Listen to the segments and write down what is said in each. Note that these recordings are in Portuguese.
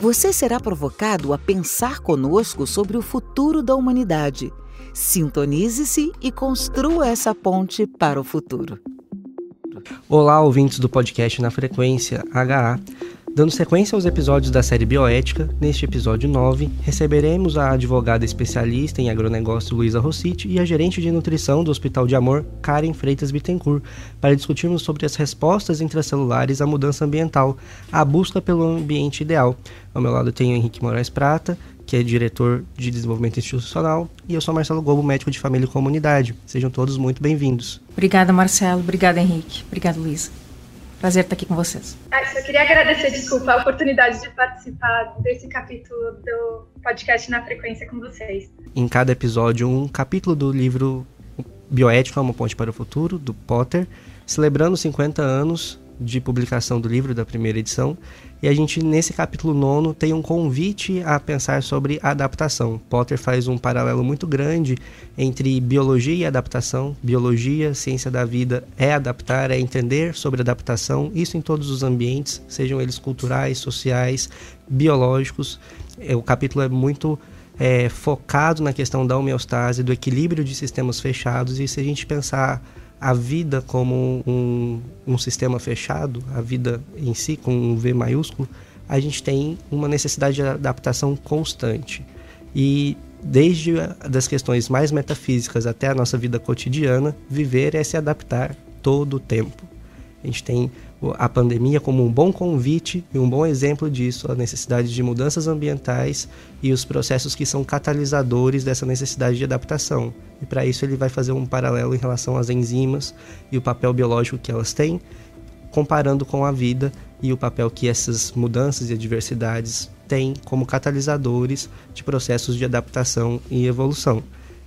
Você será provocado a pensar conosco sobre o futuro da humanidade. Sintonize-se e construa essa ponte para o futuro. Olá, ouvintes do podcast Na Frequência HA. Dando sequência aos episódios da série Bioética, neste episódio 9, receberemos a advogada especialista em agronegócio Luísa Rossiti e a gerente de nutrição do Hospital de Amor, Karen Freitas Bittencourt, para discutirmos sobre as respostas intracelulares à mudança ambiental, a busca pelo ambiente ideal. Ao meu lado tenho Henrique Moraes Prata, que é diretor de desenvolvimento institucional, e eu sou Marcelo Gobo, médico de família e comunidade. Sejam todos muito bem-vindos. Obrigada, Marcelo. Obrigada, Henrique. Obrigada, Luísa. Prazer estar aqui com vocês. Ah, só queria agradecer, desculpa, a oportunidade de participar desse capítulo do podcast na frequência com vocês. Em cada episódio, um capítulo do livro Bioética, Uma Ponte para o Futuro, do Potter, celebrando 50 anos de publicação do livro da primeira edição e a gente, nesse capítulo nono, tem um convite a pensar sobre adaptação. Potter faz um paralelo muito grande entre biologia e adaptação. Biologia, ciência da vida, é adaptar, é entender sobre adaptação, isso em todos os ambientes, sejam eles culturais, sociais, biológicos. É, o capítulo é muito é, focado na questão da homeostase, do equilíbrio de sistemas fechados, e se a gente pensar a vida como um, um sistema fechado, a vida em si com um V maiúsculo, a gente tem uma necessidade de adaptação constante. E desde das questões mais metafísicas até a nossa vida cotidiana, viver é se adaptar todo o tempo. A gente tem a pandemia como um bom convite e um bom exemplo disso, a necessidade de mudanças ambientais e os processos que são catalisadores dessa necessidade de adaptação. E para isso ele vai fazer um paralelo em relação às enzimas e o papel biológico que elas têm, comparando com a vida e o papel que essas mudanças e adversidades têm como catalisadores de processos de adaptação e evolução.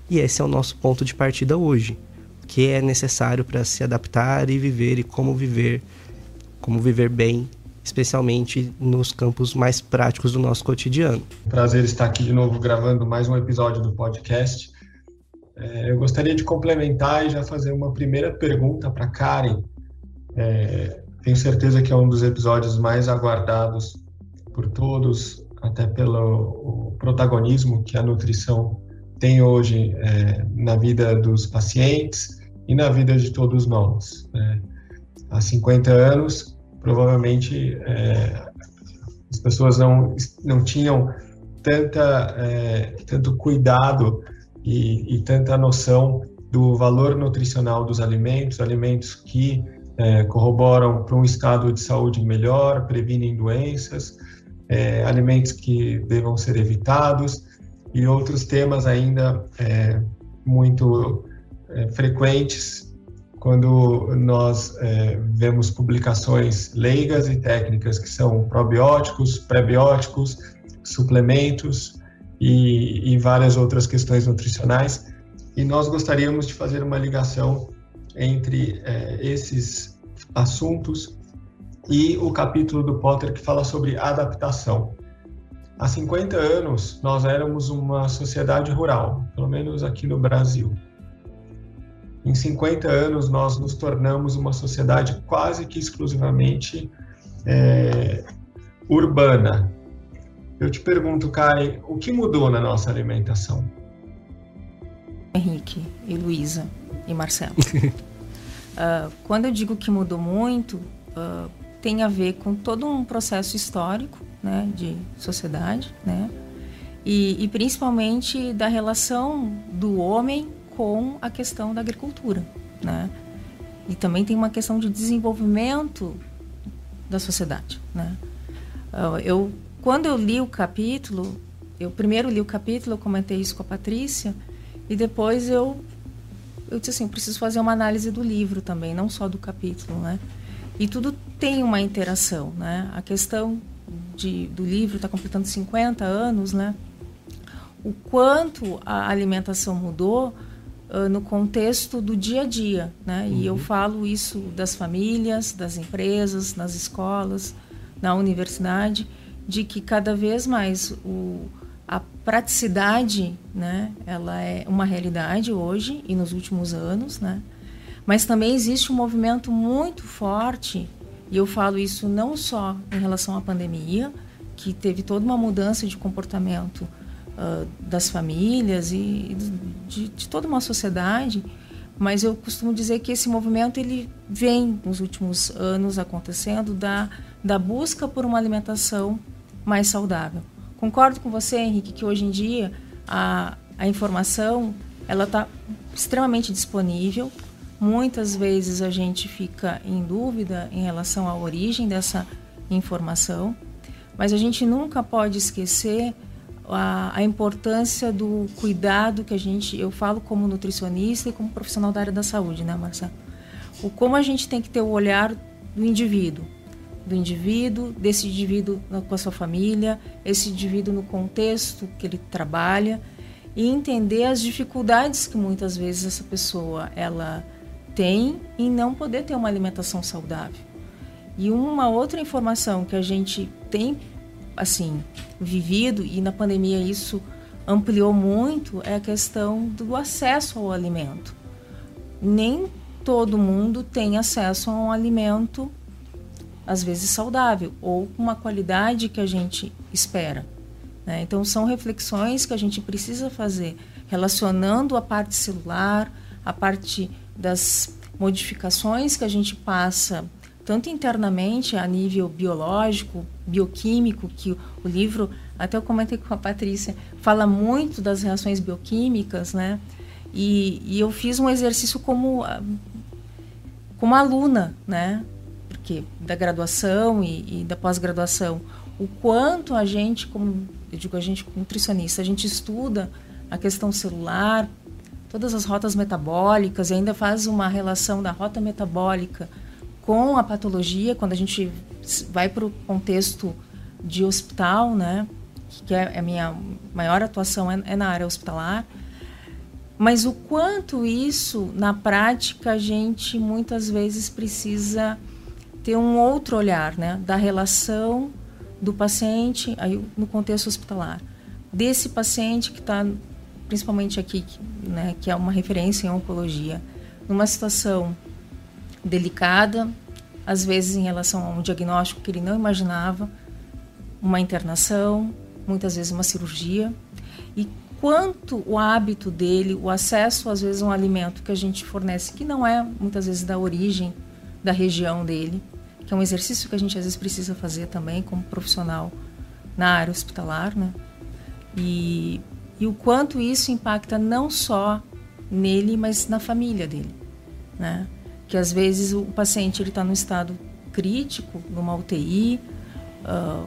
E esse é o nosso ponto de partida hoje. O que é necessário para se adaptar e viver e como viver como viver bem, especialmente nos campos mais práticos do nosso cotidiano. Prazer estar aqui de novo gravando mais um episódio do podcast. É, eu gostaria de complementar e já fazer uma primeira pergunta para Karen. É, tenho certeza que é um dos episódios mais aguardados por todos, até pelo protagonismo que a nutrição tem hoje é, na vida dos pacientes e na vida de todos nós. Né? há 50 anos, provavelmente é, as pessoas não, não tinham tanta, é, tanto cuidado e, e, tanta noção do valor nutricional dos alimentos, alimentos que é, corroboram para um estado de saúde melhor, previnem doenças, é, alimentos que devam ser evitados e outros temas ainda é, muito é, frequentes quando nós é, vemos publicações leigas e técnicas que são probióticos, prebióticos, suplementos e, e várias outras questões nutricionais. E nós gostaríamos de fazer uma ligação entre é, esses assuntos e o capítulo do Potter que fala sobre adaptação. Há 50 anos, nós éramos uma sociedade rural, pelo menos aqui no Brasil. Em 50 anos, nós nos tornamos uma sociedade quase que exclusivamente é, urbana. Eu te pergunto, Kai, o que mudou na nossa alimentação? Henrique e Luísa e Marcelo. uh, quando eu digo que mudou muito, uh, tem a ver com todo um processo histórico né, de sociedade, né? E, e principalmente da relação do homem com a questão da agricultura, né? E também tem uma questão de desenvolvimento da sociedade, né? Ah, eu quando eu li o capítulo, eu primeiro li o capítulo, eu comentei isso com a Patrícia e depois eu eu disse assim, preciso fazer uma análise do livro também, não só do capítulo, né? E tudo tem uma interação, né? A questão de, do livro está completando 50 anos, né? o quanto a alimentação mudou uh, no contexto do dia a dia, né? Uhum. E eu uhum. falo isso das famílias, das empresas, nas escolas, na universidade, de que cada vez mais o, a praticidade, né? Ela é uma realidade hoje e nos últimos anos, né? Mas também existe um movimento muito forte, e eu falo isso não só em relação à pandemia, que teve toda uma mudança de comportamento uh, das famílias e de, de, toda uma sociedade, mas eu costumo dizer que esse movimento ele vem nos últimos anos acontecendo da, da busca por uma alimentação mais saudável. Concordo com você, Henrique, que hoje em dia a, a informação ela está extremamente disponível. Muitas vezes a gente fica em dúvida em relação à origem dessa informação. Mas a gente nunca pode esquecer a, a, importância do cuidado que a gente, eu falo como nutricionista e como profissional da área da saúde, né, Marcelo? O como a gente tem que ter o olhar do indivíduo, do indivíduo, desse indivíduo com a sua família, esse indivíduo no contexto que ele trabalha e entender as dificuldades que muitas vezes essa pessoa ela tem em não poder ter uma alimentação saudável. E uma outra informação que a gente tem assim vivido e na pandemia isso ampliou muito é a questão do acesso ao alimento. Nem todo mundo tem acesso a um alimento às vezes saudável ou com uma qualidade que a gente espera. Né? Então são reflexões que a gente precisa fazer relacionando a parte celular, a parte das modificações que a gente passa tanto internamente a nível biológico, bioquímico, que o livro, até eu comentei com a Patrícia, fala muito das reações bioquímicas, né? E, e eu fiz um exercício como como aluna, né? Porque da graduação e, e da pós-graduação, o quanto a gente, como eu digo, a gente nutricionista, a gente estuda a questão celular, todas as rotas metabólicas e ainda faz uma relação da rota metabólica com a patologia, quando a gente vai para o contexto de hospital, né, que é a minha maior atuação é, é na área hospitalar, mas o quanto isso, na prática, a gente muitas vezes precisa ter um outro olhar, né, da relação do paciente aí, no contexto hospitalar, desse paciente que está, principalmente aqui, né, que é uma referência em oncologia, numa situação delicada, às vezes em relação a um diagnóstico que ele não imaginava, uma internação, muitas vezes uma cirurgia. E quanto o hábito dele, o acesso às vezes a um alimento que a gente fornece, que não é muitas vezes da origem da região dele, que é um exercício que a gente às vezes precisa fazer também como profissional na área hospitalar, né? E, e o quanto isso impacta não só nele, mas na família dele, né? Que às vezes o paciente está num estado crítico, numa UTI, uh,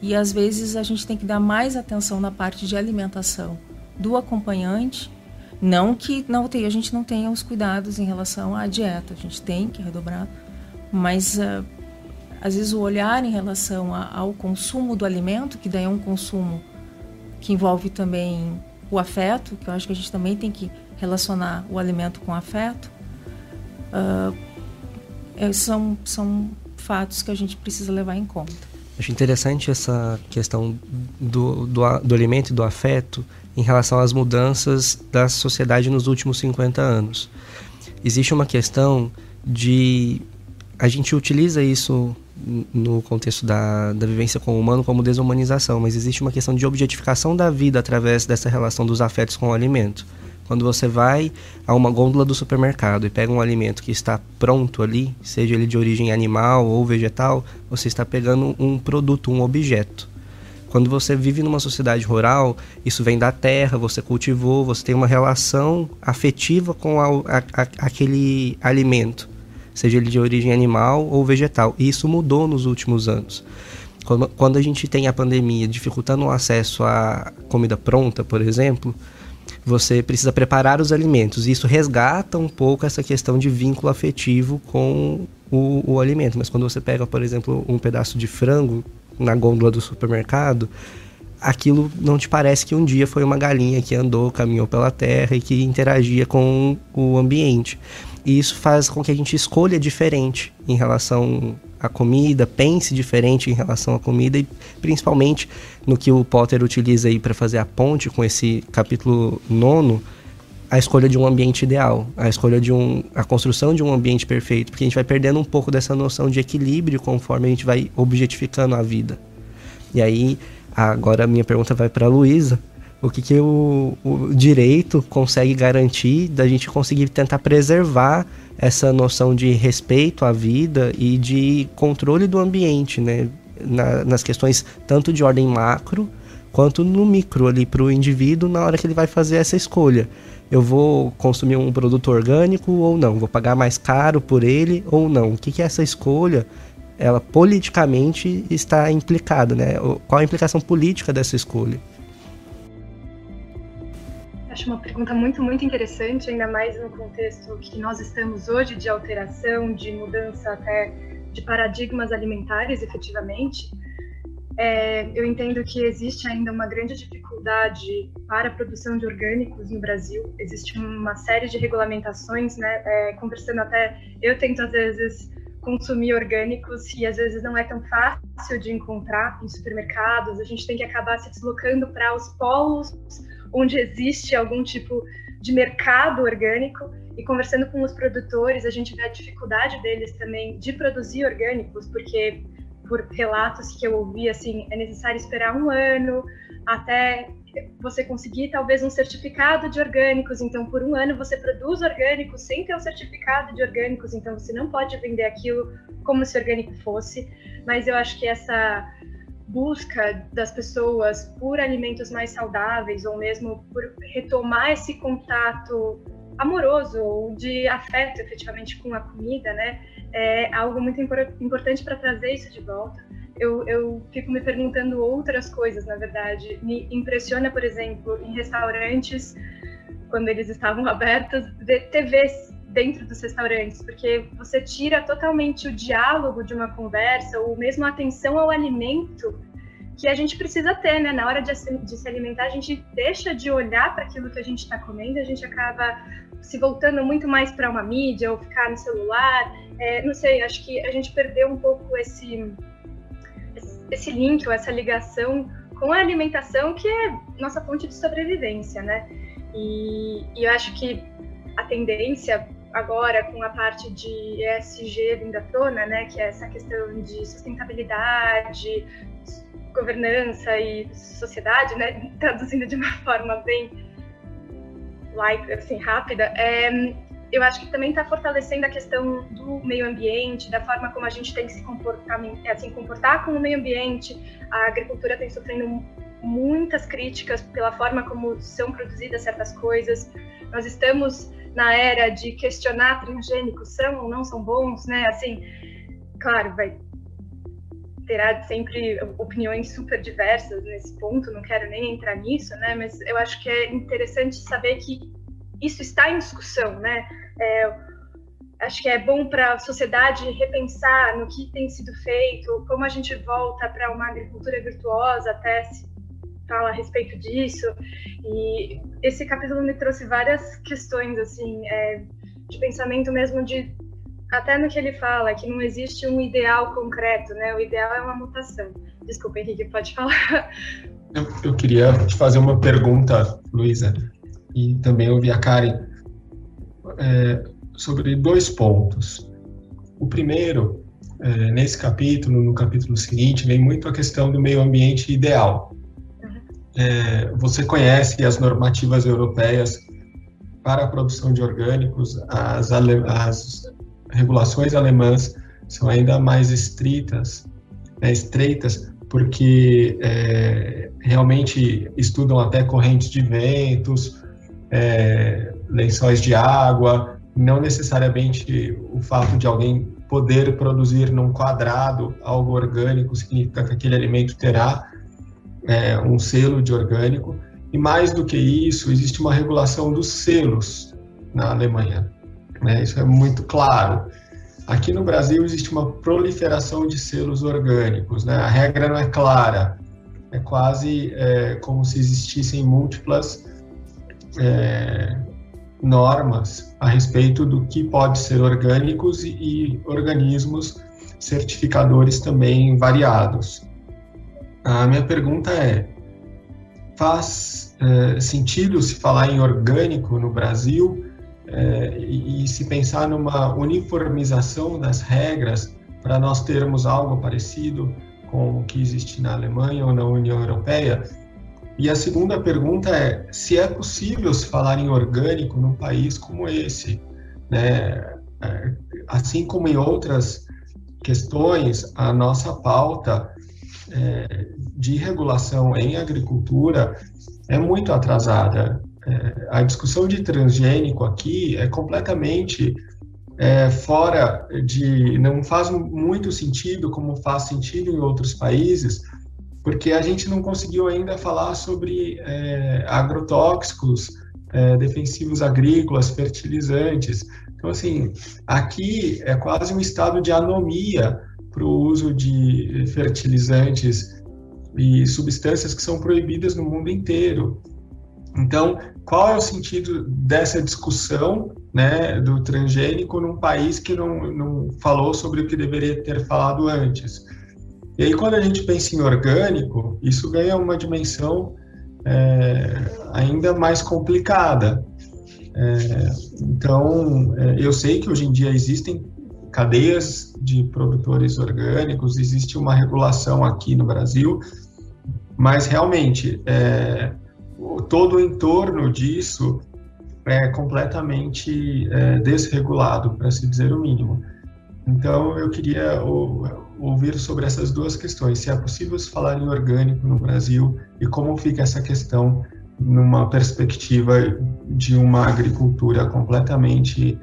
e às vezes a gente tem que dar mais atenção na parte de alimentação do acompanhante. Não que na UTI a gente não tenha os cuidados em relação à dieta, a gente tem que redobrar, mas uh, às vezes o olhar em relação a, ao consumo do alimento, que daí é um consumo que envolve também o afeto, que eu acho que a gente também tem que relacionar o alimento com o afeto, uh, são, são fatos que a gente precisa levar em conta. Acho interessante essa questão do, do, do alimento e do afeto em relação às mudanças da sociedade nos últimos 50 anos. Existe uma questão de. A gente utiliza isso no contexto da, da vivência com o humano como desumanização, mas existe uma questão de objetificação da vida através dessa relação dos afetos com o alimento. Quando você vai a uma gôndola do supermercado e pega um alimento que está pronto ali, seja ele de origem animal ou vegetal, você está pegando um produto, um objeto. Quando você vive numa sociedade rural, isso vem da terra, você cultivou, você tem uma relação afetiva com a, a, a, aquele alimento, seja ele de origem animal ou vegetal. E isso mudou nos últimos anos. Quando, quando a gente tem a pandemia dificultando o acesso à comida pronta, por exemplo, você precisa preparar os alimentos. Isso resgata um pouco essa questão de vínculo afetivo com o, o alimento. Mas quando você pega, por exemplo, um pedaço de frango na gôndola do supermercado, aquilo não te parece que um dia foi uma galinha que andou, caminhou pela terra e que interagia com o ambiente. E isso faz com que a gente escolha diferente em relação à comida, pense diferente em relação à comida e principalmente no que o Potter utiliza aí para fazer a ponte com esse capítulo nono, a escolha de um ambiente ideal, a escolha de um, a construção de um ambiente perfeito, porque a gente vai perdendo um pouco dessa noção de equilíbrio conforme a gente vai objetificando a vida. E aí, agora a minha pergunta vai para a Luísa o que, que o, o direito consegue garantir da gente conseguir tentar preservar essa noção de respeito à vida e de controle do ambiente, né? Na, nas questões tanto de ordem macro quanto no micro ali para o indivíduo na hora que ele vai fazer essa escolha. Eu vou consumir um produto orgânico ou não? Vou pagar mais caro por ele ou não? O que, que é essa escolha? Ela politicamente está implicada, né? Qual a implicação política dessa escolha? Acho uma pergunta muito, muito interessante, ainda mais no contexto que nós estamos hoje de alteração, de mudança até de paradigmas alimentares, efetivamente. É, eu entendo que existe ainda uma grande dificuldade para a produção de orgânicos no Brasil. Existe uma série de regulamentações, né? É, conversando até, eu tento às vezes consumir orgânicos e às vezes não é tão fácil de encontrar em supermercados. A gente tem que acabar se deslocando para os polos onde existe algum tipo de mercado orgânico e conversando com os produtores, a gente vê a dificuldade deles também de produzir orgânicos, porque por relatos que eu ouvi, assim, é necessário esperar um ano até você conseguir talvez um certificado de orgânicos. Então, por um ano você produz orgânicos sem ter o um certificado de orgânicos. Então, você não pode vender aquilo como se orgânico fosse. Mas eu acho que essa busca das pessoas por alimentos mais saudáveis ou mesmo por retomar esse contato amoroso ou de afeto efetivamente com a comida, né? É algo muito importante para trazer isso de volta. Eu, eu fico me perguntando outras coisas, na verdade. Me impressiona, por exemplo, em restaurantes, quando eles estavam abertos, ver TVs dentro dos restaurantes, porque você tira totalmente o diálogo de uma conversa, ou mesmo a atenção ao alimento que a gente precisa ter, né? Na hora de, de se alimentar, a gente deixa de olhar para aquilo que a gente está comendo, a gente acaba se voltando muito mais para uma mídia ou ficar no celular. É, não sei, acho que a gente perdeu um pouco esse, esse link ou essa ligação com a alimentação, que é nossa fonte de sobrevivência, né? E, e eu acho que a tendência agora com a parte de ESG vindo à tona, né, que é essa questão de sustentabilidade, governança e sociedade, né, traduzindo de uma forma bem like, assim, rápida, é, eu acho que também está fortalecendo a questão do meio ambiente, da forma como a gente tem que se comportar, assim, comportar com o meio ambiente. A agricultura tem sofrendo muitas críticas pela forma como são produzidas certas coisas. Nós estamos na era de questionar transgênicos são ou não são bons, né? Assim, claro, vai terá sempre opiniões super diversas nesse ponto, não quero nem entrar nisso, né? Mas eu acho que é interessante saber que isso está em discussão, né? É, acho que é bom para a sociedade repensar no que tem sido feito, como a gente volta para uma agricultura virtuosa, até se fala a respeito disso. E esse capítulo me trouxe várias questões, assim, é, de pensamento mesmo de até no que ele fala, que não existe um ideal concreto, né? O ideal é uma mutação. Desculpa, Henrique, pode falar. Eu, eu queria te fazer uma pergunta, Luísa, e também ouvir a Karen, é, sobre dois pontos. O primeiro, é, nesse capítulo, no capítulo seguinte, vem muito a questão do meio ambiente ideal. É, você conhece as normativas europeias para a produção de orgânicos, as, as regulações alemãs são ainda mais estritas, né, estreitas, porque é, realmente estudam até correntes de ventos, é, lençóis de água, não necessariamente o fato de alguém poder produzir num quadrado algo orgânico significa que aquele alimento terá é, um selo de orgânico. E mais do que isso, existe uma regulação dos selos na Alemanha. Né? Isso é muito claro. Aqui no Brasil existe uma proliferação de selos orgânicos. Né? A regra não é clara. é quase é, como se existissem múltiplas é, normas a respeito do que pode ser orgânicos e, e organismos certificadores também variados. A minha pergunta é: faz é, sentido se falar em orgânico no Brasil é, e, e se pensar numa uniformização das regras para nós termos algo parecido com o que existe na Alemanha ou na União Europeia? E a segunda pergunta é se é possível se falar em orgânico num país como esse, né? É, assim como em outras questões, a nossa pauta é, de regulação em agricultura é muito atrasada. É, a discussão de transgênico aqui é completamente é, fora de. não faz muito sentido como faz sentido em outros países, porque a gente não conseguiu ainda falar sobre é, agrotóxicos, é, defensivos agrícolas, fertilizantes. Então, assim, aqui é quase um estado de anomia para o uso de fertilizantes e substâncias que são proibidas no mundo inteiro. Então, qual é o sentido dessa discussão né, do transgênico num país que não, não falou sobre o que deveria ter falado antes? E aí, quando a gente pensa em orgânico, isso ganha uma dimensão é, ainda mais complicada. É, então, é, eu sei que hoje em dia existem cadeias de produtores orgânicos, existe uma regulação aqui no Brasil, mas realmente é, todo o entorno disso é completamente é, desregulado, para se dizer o mínimo. Então, eu queria ouvir sobre essas duas questões: se é possível se falar em orgânico no Brasil e como fica essa questão numa perspectiva de uma agricultura completamente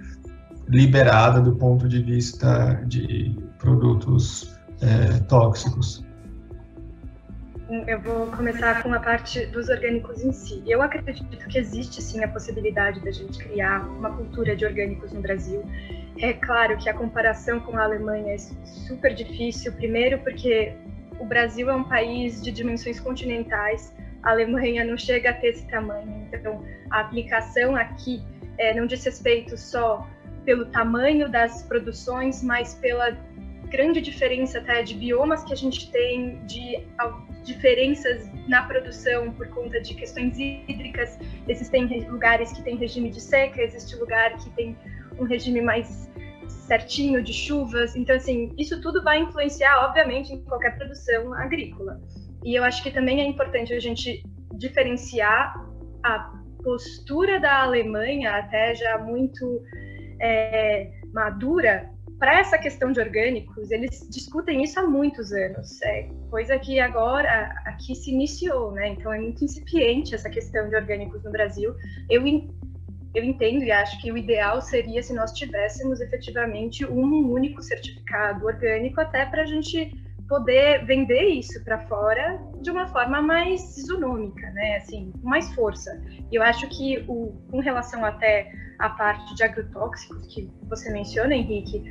liberada do ponto de vista de produtos é, tóxicos. Eu vou começar com a parte dos orgânicos em si. Eu acredito que existe sim a possibilidade da gente criar uma cultura de orgânicos no Brasil. É claro que a comparação com a Alemanha é super difícil, primeiro porque o Brasil é um país de dimensões continentais, a Alemanha não chega a ter esse tamanho, então a aplicação aqui é, não diz respeito só pelo tamanho das produções, mas pela grande diferença até de biomas que a gente tem, de diferenças na produção por conta de questões hídricas. Existem lugares que têm regime de seca, existe lugar que tem um regime mais certinho de chuvas. Então, assim, isso tudo vai influenciar, obviamente, em qualquer produção agrícola. E eu acho que também é importante a gente diferenciar a postura da Alemanha, até já muito é, madura, para essa questão de orgânicos, eles discutem isso há muitos anos, é coisa que agora aqui se iniciou, né? Então é muito incipiente essa questão de orgânicos no Brasil. Eu, eu entendo e acho que o ideal seria se nós tivéssemos efetivamente um único certificado orgânico, até para a gente poder vender isso para fora de uma forma mais isonômica, né? Assim, com mais força. E eu acho que o, com relação até à parte de agrotóxicos que você menciona, Henrique,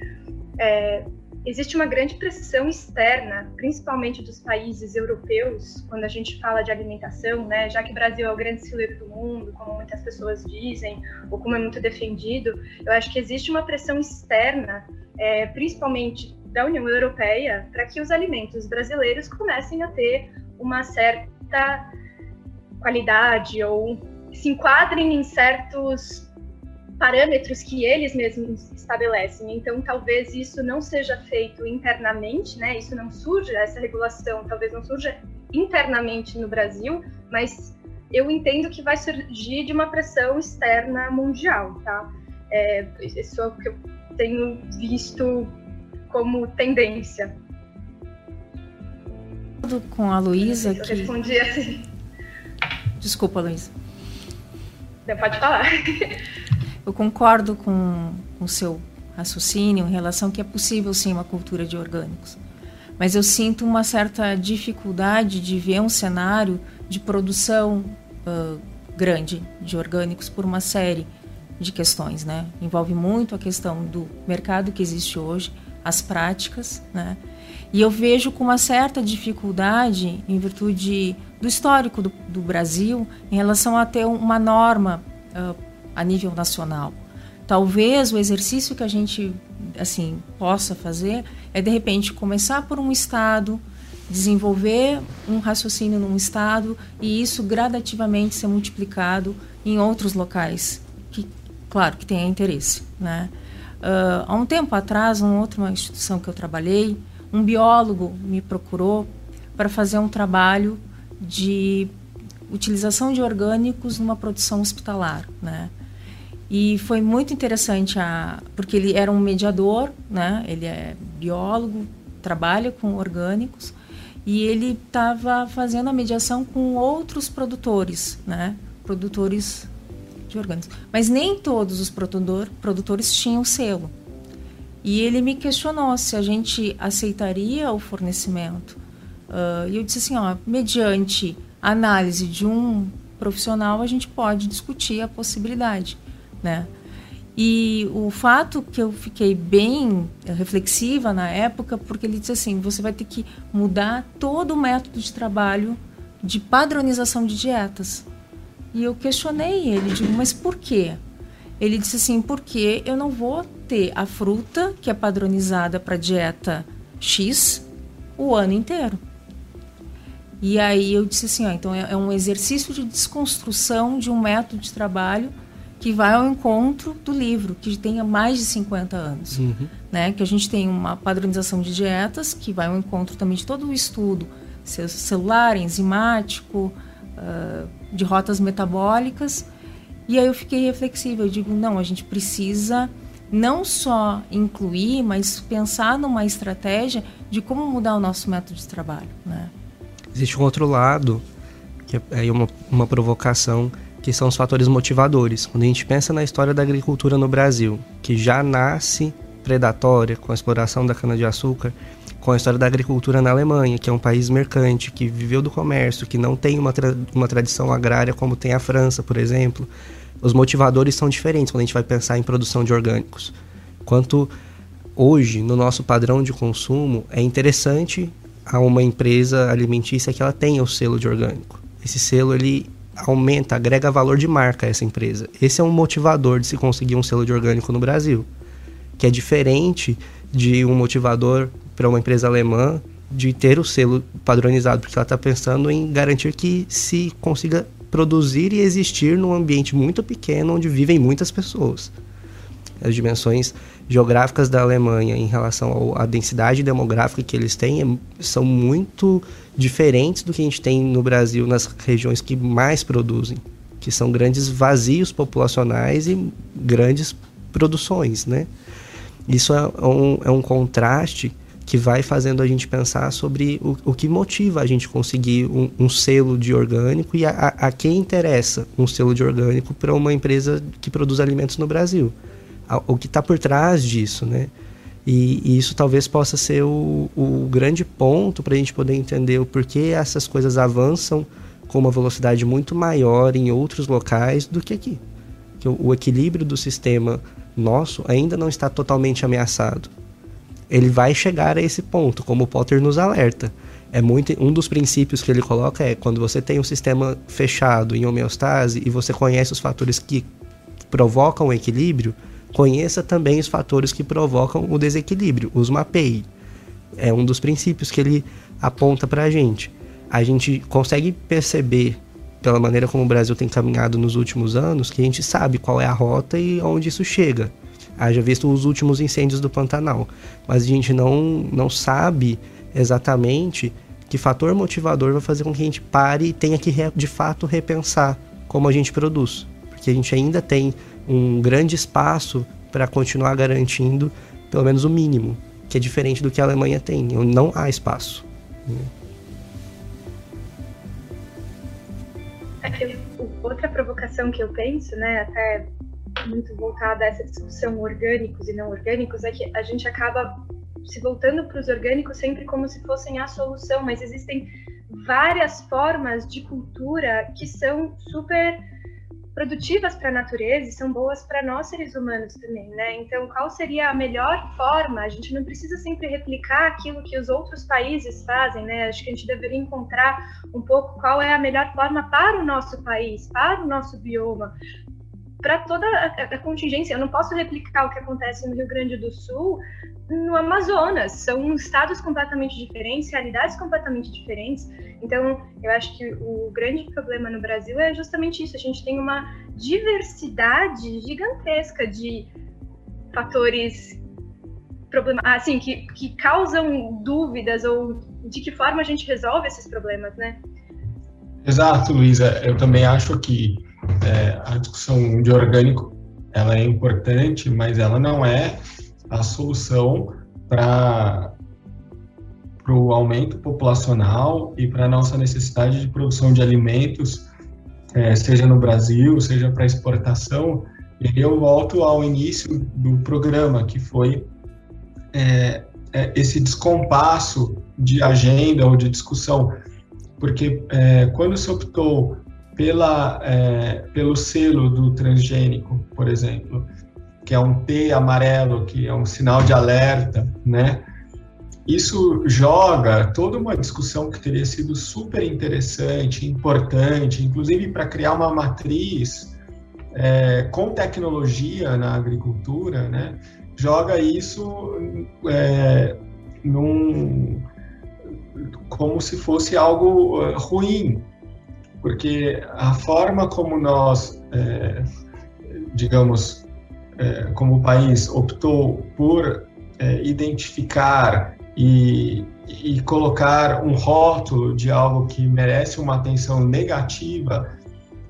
é, existe uma grande pressão externa, principalmente dos países europeus, quando a gente fala de alimentação, né? Já que o Brasil é o grande celeiro do mundo, como muitas pessoas dizem, ou como é muito defendido, eu acho que existe uma pressão externa, é, principalmente da União Europeia para que os alimentos brasileiros comecem a ter uma certa qualidade ou se enquadrem em certos parâmetros que eles mesmos estabelecem. Então, talvez isso não seja feito internamente, né? Isso não surja, essa regulação talvez não surja internamente no Brasil, mas eu entendo que vai surgir de uma pressão externa mundial, tá? É, isso é o que eu tenho visto como tendência. Com a Luísa que... Eu respondi assim. Desculpa, Luísa. Pode falar. Eu concordo com o seu raciocínio em relação que é possível sim uma cultura de orgânicos. Mas eu sinto uma certa dificuldade de ver um cenário de produção uh, grande de orgânicos por uma série de questões, né? Envolve muito a questão do mercado que existe hoje, as práticas, né? E eu vejo com uma certa dificuldade, em virtude do histórico do, do Brasil, em relação a ter uma norma uh, a nível nacional. Talvez o exercício que a gente assim possa fazer é de repente começar por um estado, desenvolver um raciocínio num estado e isso gradativamente ser multiplicado em outros locais que, claro, que tenha interesse, né? Uh, há um tempo atrás, uma outra instituição que eu trabalhei, um biólogo me procurou para fazer um trabalho de utilização de orgânicos numa produção hospitalar, né? E foi muito interessante a, porque ele era um mediador, né? Ele é biólogo, trabalha com orgânicos e ele estava fazendo a mediação com outros produtores, né? Produtores de orgânicos. Mas nem todos os produtor, produtores tinham selo. E ele me questionou se a gente aceitaria o fornecimento. Uh, e eu disse assim, ó, mediante análise de um profissional, a gente pode discutir a possibilidade, né? E o fato que eu fiquei bem reflexiva na época, porque ele disse assim, você vai ter que mudar todo o método de trabalho de padronização de dietas. E eu questionei ele, digo, mas por quê? Ele disse assim, porque eu não vou ter a fruta que é padronizada para dieta X o ano inteiro. E aí eu disse assim, ó, então é, é um exercício de desconstrução de um método de trabalho que vai ao encontro do livro, que tem mais de 50 anos. Uhum. Né? Que a gente tem uma padronização de dietas, que vai ao encontro também de todo o estudo celular, enzimático, uh, de rotas metabólicas. E aí eu fiquei reflexiva, eu digo, não, a gente precisa não só incluir, mas pensar numa estratégia de como mudar o nosso método de trabalho. Né? Existe um outro lado, que é uma, uma provocação, que são os fatores motivadores. Quando a gente pensa na história da agricultura no Brasil, que já nasce predatória com a exploração da cana-de-açúcar, com a história da agricultura na Alemanha, que é um país mercante, que viveu do comércio, que não tem uma, tra uma tradição agrária como tem a França, por exemplo, os motivadores são diferentes quando a gente vai pensar em produção de orgânicos. Quanto hoje, no nosso padrão de consumo, é interessante a uma empresa alimentícia que ela tenha o selo de orgânico. Esse selo ele aumenta, agrega valor de marca a essa empresa. Esse é um motivador de se conseguir um selo de orgânico no Brasil, que é diferente de um motivador para uma empresa alemã de ter o selo padronizado, porque ela está pensando em garantir que se consiga produzir e existir num ambiente muito pequeno onde vivem muitas pessoas. As dimensões geográficas da Alemanha em relação à densidade demográfica que eles têm é, são muito diferentes do que a gente tem no Brasil nas regiões que mais produzem, que são grandes vazios populacionais e grandes produções, né? Isso é um, é um contraste que vai fazendo a gente pensar sobre o, o que motiva a gente conseguir um, um selo de orgânico e a, a, quem interessa um selo de orgânico para uma empresa que produz alimentos no Brasil. O que está por trás disso, né? E, e, isso talvez possa ser o, o grande ponto para a gente poder entender o porquê essas coisas avançam com uma velocidade muito maior em outros locais do que aqui. Que o, o equilíbrio do sistema nosso ainda não está totalmente ameaçado ele vai chegar a esse ponto, como o Potter nos alerta. É muito um dos princípios que ele coloca é quando você tem um sistema fechado em homeostase e você conhece os fatores que provocam o equilíbrio, conheça também os fatores que provocam o desequilíbrio, os mapeie. É um dos princípios que ele aponta para a gente. A gente consegue perceber, pela maneira como o Brasil tem caminhado nos últimos anos, que a gente sabe qual é a rota e onde isso chega haja visto os últimos incêndios do Pantanal. Mas a gente não, não sabe exatamente que fator motivador vai fazer com que a gente pare e tenha que de fato repensar como a gente produz. Porque a gente ainda tem um grande espaço para continuar garantindo pelo menos o mínimo, que é diferente do que a Alemanha tem. Não há espaço. Outra provocação que eu penso, né, até muito voltada a essa discussão orgânicos e não orgânicos é que a gente acaba se voltando para os orgânicos sempre como se fossem a solução, mas existem várias formas de cultura que são super produtivas para a natureza e são boas para nós seres humanos também, né? Então, qual seria a melhor forma? A gente não precisa sempre replicar aquilo que os outros países fazem, né? Acho que a gente deveria encontrar um pouco qual é a melhor forma para o nosso país, para o nosso bioma, para toda a, contingência. Eu não posso replicar o que acontece no Rio Grande do Sul no Amazonas. São estados completamente diferentes, realidades completamente diferentes. Então, eu acho que o grande problema no Brasil é justamente isso. A gente tem uma diversidade gigantesca de fatores assim, que, que causam dúvidas ou de que forma a gente resolve esses problemas, né? Exato, Luísa. Eu também acho que é, a discussão de orgânico ela é importante, mas ela não é a solução para o aumento populacional e para a nossa necessidade de produção de alimentos, é, seja no Brasil, seja para exportação. E eu volto ao início do programa, que foi é, é, esse descompasso de agenda ou de discussão, porque é, quando se optou pela, é, pelo selo do transgênico, por exemplo, que é um T amarelo, que é um sinal de alerta, né? Isso joga toda uma discussão que teria sido super interessante, importante, inclusive para criar uma matriz é, com tecnologia na agricultura, né? Joga isso é, num, como se fosse algo é, ruim, porque a forma como nós, é, digamos, é, como país optou por é, identificar e, e colocar um rótulo de algo que merece uma atenção negativa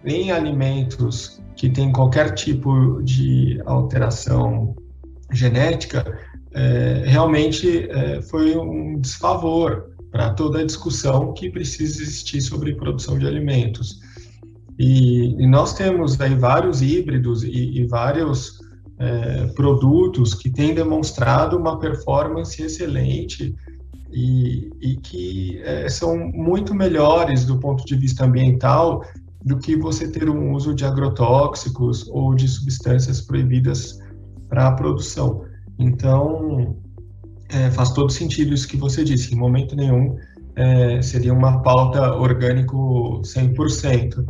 em alimentos que têm qualquer tipo de alteração genética, é, realmente é, foi um desfavor para toda a discussão que precisa existir sobre produção de alimentos. E, e nós temos aí vários híbridos e, e vários é, produtos que têm demonstrado uma performance excelente e, e que é, são muito melhores do ponto de vista ambiental do que você ter um uso de agrotóxicos ou de substâncias proibidas para a produção. Então, é, faz todo sentido isso que você disse. Em momento nenhum é, seria uma pauta orgânico 100%.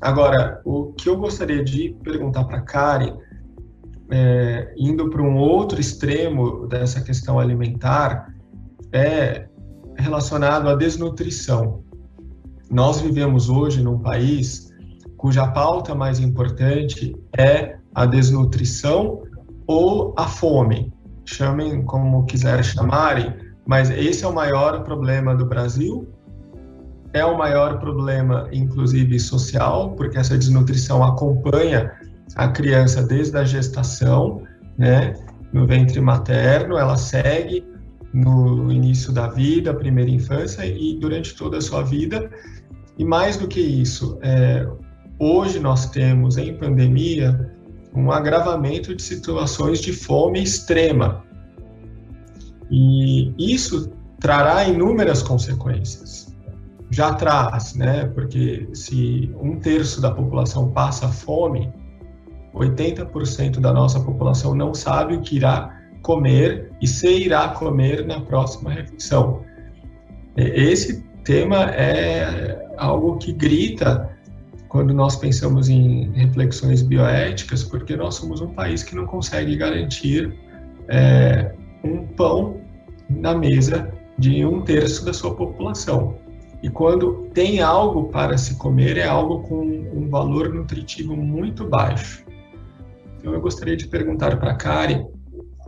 Agora, o que eu gostaria de perguntar para a Karen é, indo para um outro extremo dessa questão alimentar, é relacionado à desnutrição. Nós vivemos hoje num país cuja pauta mais importante é a desnutrição ou a fome. Chamem como quiser chamarem, mas esse é o maior problema do Brasil. É o maior problema, inclusive social, porque essa desnutrição acompanha a criança desde a gestação, né, no ventre materno, ela segue no início da vida, primeira infância e durante toda a sua vida. E mais do que isso, é, hoje nós temos em pandemia um agravamento de situações de fome extrema. E isso trará inúmeras consequências. Já traz, né? Porque se um terço da população passa fome, 80% da nossa população não sabe o que irá comer e se irá comer na próxima refeição. Esse tema é algo que grita quando nós pensamos em reflexões bioéticas, porque nós somos um país que não consegue garantir é, um pão na mesa de um terço da sua população. E quando tem algo para se comer, é algo com um valor nutritivo muito baixo. Então, eu gostaria de perguntar para a Kari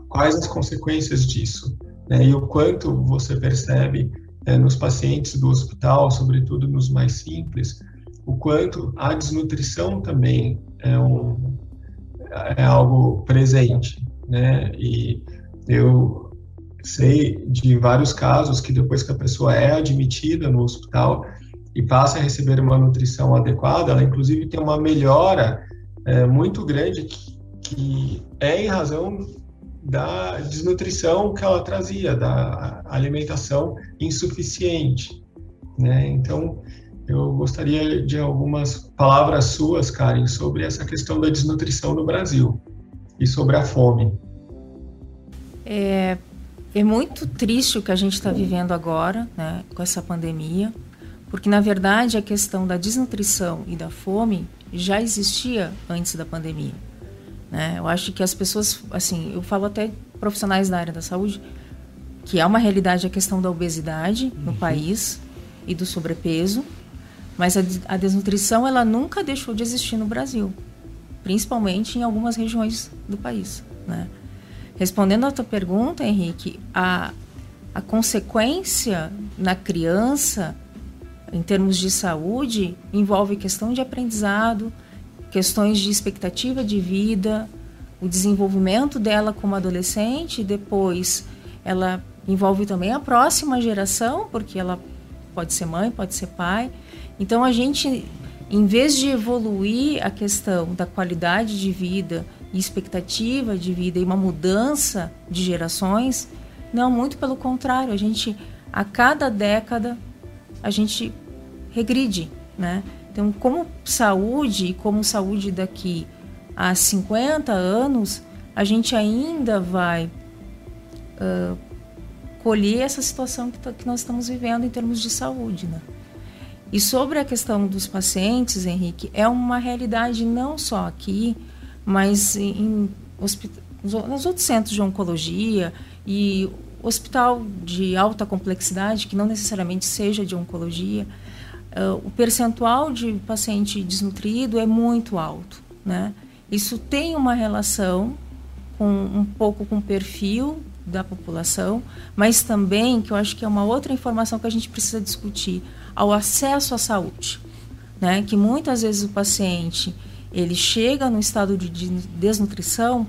quais as consequências disso né, e o quanto você percebe é, nos pacientes do hospital, sobretudo nos mais simples, o quanto a desnutrição também é, um, é algo presente, né? E eu sei de vários casos que depois que a pessoa é admitida no hospital e passa a receber uma nutrição adequada, ela inclusive tem uma melhora é, muito grande que, que é em razão da desnutrição que ela trazia, da alimentação insuficiente. Né? Então, eu gostaria de algumas palavras suas, Karen, sobre essa questão da desnutrição no Brasil e sobre a fome. É, é muito triste o que a gente está vivendo agora, né, com essa pandemia, porque na verdade a questão da desnutrição e da fome já existia antes da pandemia. Né? Eu acho que as pessoas, assim, eu falo até profissionais da área da saúde, que é uma realidade a questão da obesidade no uhum. país e do sobrepeso, mas a, a desnutrição ela nunca deixou de existir no Brasil, principalmente em algumas regiões do país, né? Respondendo à tua pergunta, Henrique, a, a consequência na criança, em termos de saúde, envolve questão de aprendizado, questões de expectativa de vida, o desenvolvimento dela como adolescente, depois ela envolve também a próxima geração, porque ela pode ser mãe, pode ser pai. Então a gente, em vez de evoluir a questão da qualidade de vida e expectativa de vida e uma mudança de gerações, não, muito pelo contrário, a gente a cada década a gente regride, né? Então, como saúde e como saúde daqui a 50 anos, a gente ainda vai uh, colher essa situação que, que, nós estamos vivendo em termos de saúde. Né? E sobre a questão dos pacientes, Henrique, é uma realidade não só aqui, mas em, nos outros centros de oncologia e hospital de alta complexidade, que não necessariamente seja de oncologia, uh, o percentual de paciente desnutrido é muito alto, né? Isso tem uma relação com um pouco com o perfil da população, mas também, que eu acho que é uma outra informação que a gente precisa discutir, ao acesso à saúde, né? Que muitas vezes o paciente, ele chega no estado de desnutrição,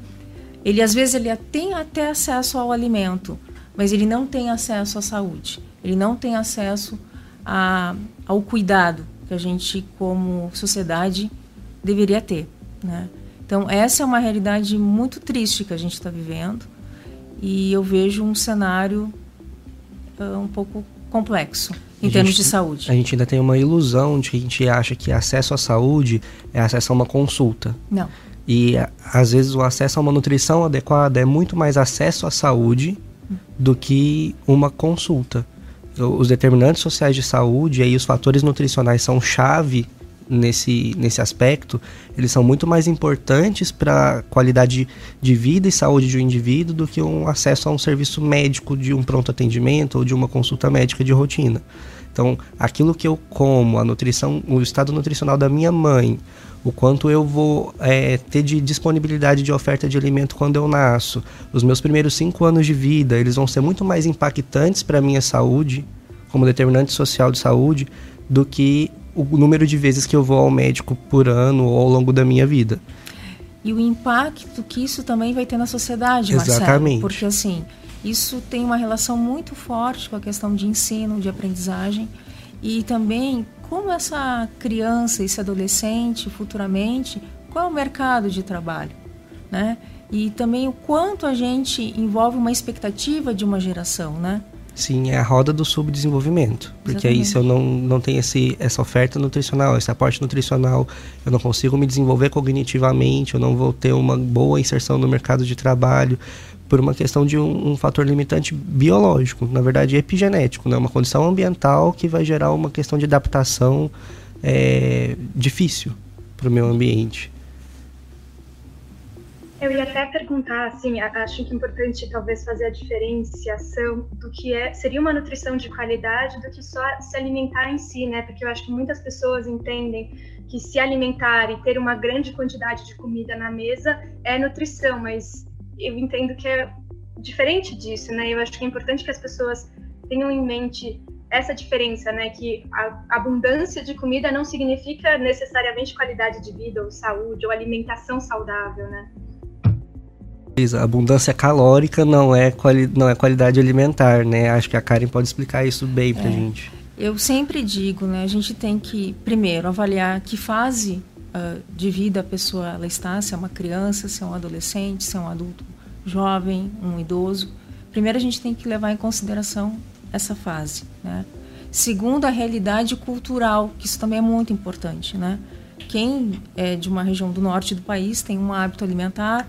ele às vezes ele tem até acesso ao alimento, mas ele não tem acesso à saúde. Ele não tem acesso a, ao cuidado que a gente, como sociedade, deveria ter. Né? Então, essa é uma realidade muito triste que a gente está vivendo e eu vejo um cenário uh, um pouco complexo em termos de saúde. A gente ainda tem uma ilusão de que a gente acha que acesso à saúde é acesso a uma consulta. Não. E às vezes o acesso a uma nutrição adequada é muito mais acesso à saúde do que uma consulta os determinantes sociais de saúde e aí os fatores nutricionais são chave nesse, nesse aspecto, eles são muito mais importantes para a qualidade de vida e saúde de um indivíduo do que um acesso a um serviço médico de um pronto atendimento ou de uma consulta médica de rotina. Então, aquilo que eu como, a nutrição, o estado nutricional da minha mãe, o quanto eu vou é, ter de disponibilidade de oferta de alimento quando eu nasço. Os meus primeiros cinco anos de vida, eles vão ser muito mais impactantes para a minha saúde, como determinante social de saúde, do que o número de vezes que eu vou ao médico por ano ou ao longo da minha vida. E o impacto que isso também vai ter na sociedade, Exatamente. Marcelo. Porque assim, isso tem uma relação muito forte com a questão de ensino, de aprendizagem e também como essa criança, esse adolescente, futuramente, qual é o mercado de trabalho, né? E também o quanto a gente envolve uma expectativa de uma geração, né? Sim, é a roda do subdesenvolvimento. Porque Exatamente. aí se eu não, não tenho esse, essa oferta nutricional, esse aporte nutricional, eu não consigo me desenvolver cognitivamente, eu não vou ter uma boa inserção no mercado de trabalho, por uma questão de um, um, fator limitante biológico, na verdade epigenético, né? uma condição ambiental que vai gerar uma questão de adaptação é, difícil para o meio ambiente. Eu ia até perguntar, assim, acho que é importante talvez fazer a diferenciação do que é seria uma nutrição de qualidade do que só se alimentar em si, né? Porque eu acho que muitas pessoas entendem que se alimentar e ter uma grande quantidade de comida na mesa é nutrição, mas eu entendo que é diferente disso, né? Eu acho que é importante que as pessoas tenham em mente essa diferença, né? Que a abundância de comida não significa necessariamente qualidade de vida ou saúde ou alimentação saudável, né? A abundância calórica não é, quali não é qualidade alimentar, né? Acho que a Karen pode explicar isso bem pra é. gente. Eu sempre digo, né? A gente tem que, primeiro, avaliar que fase uh, de vida a pessoa ela está, se é uma criança, se é um adolescente, se é um adulto jovem, um idoso. Primeiro a gente tem que levar em consideração essa fase, né? segundo a realidade cultural, que isso também é muito importante, né? Quem é de uma região do norte do país tem um hábito alimentar,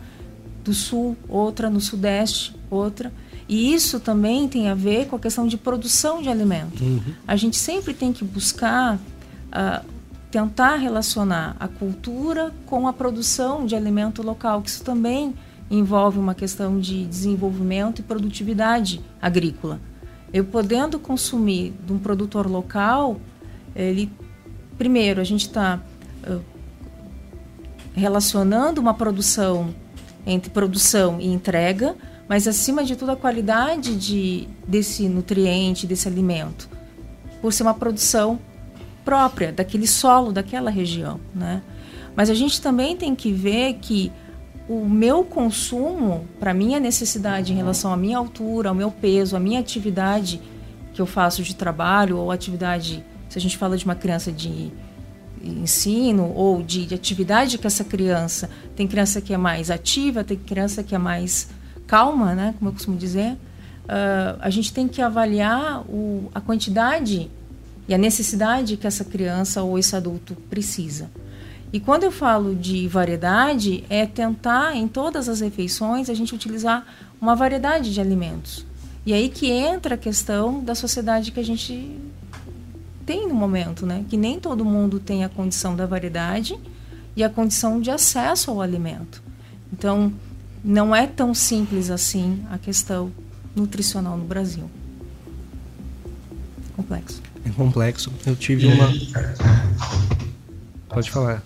do sul outra, no sudeste outra, e isso também tem a ver com a questão de produção de alimento. Uhum. A gente sempre tem que buscar uh, tentar relacionar a cultura com a produção de alimento local, que isso também envolve uma questão de desenvolvimento e produtividade agrícola. Eu podendo consumir de um produtor local, ele primeiro a gente está uh, relacionando uma produção entre produção e entrega, mas acima de tudo a qualidade de, desse nutriente, desse alimento, por ser uma produção própria daquele solo, daquela região, né? Mas a gente também tem que ver que o meu consumo, para minha necessidade em relação à minha altura, ao meu peso, à minha atividade que eu faço de trabalho ou atividade, se a gente fala de uma criança de ensino ou de, de atividade que essa criança, tem criança que é mais ativa, tem criança que é mais calma, né, como eu costumo dizer, uh, a gente tem que avaliar o, a quantidade e a necessidade que essa criança ou esse adulto precisa. E quando eu falo de variedade, é tentar em todas as refeições a gente utilizar uma variedade de alimentos. E aí que entra a questão da sociedade que a gente tem no momento, né? Que nem todo mundo tem a condição da variedade e a condição de acesso ao alimento. Então, não é tão simples assim a questão nutricional no Brasil. Complexo. É complexo. Eu tive uma. Pode falar.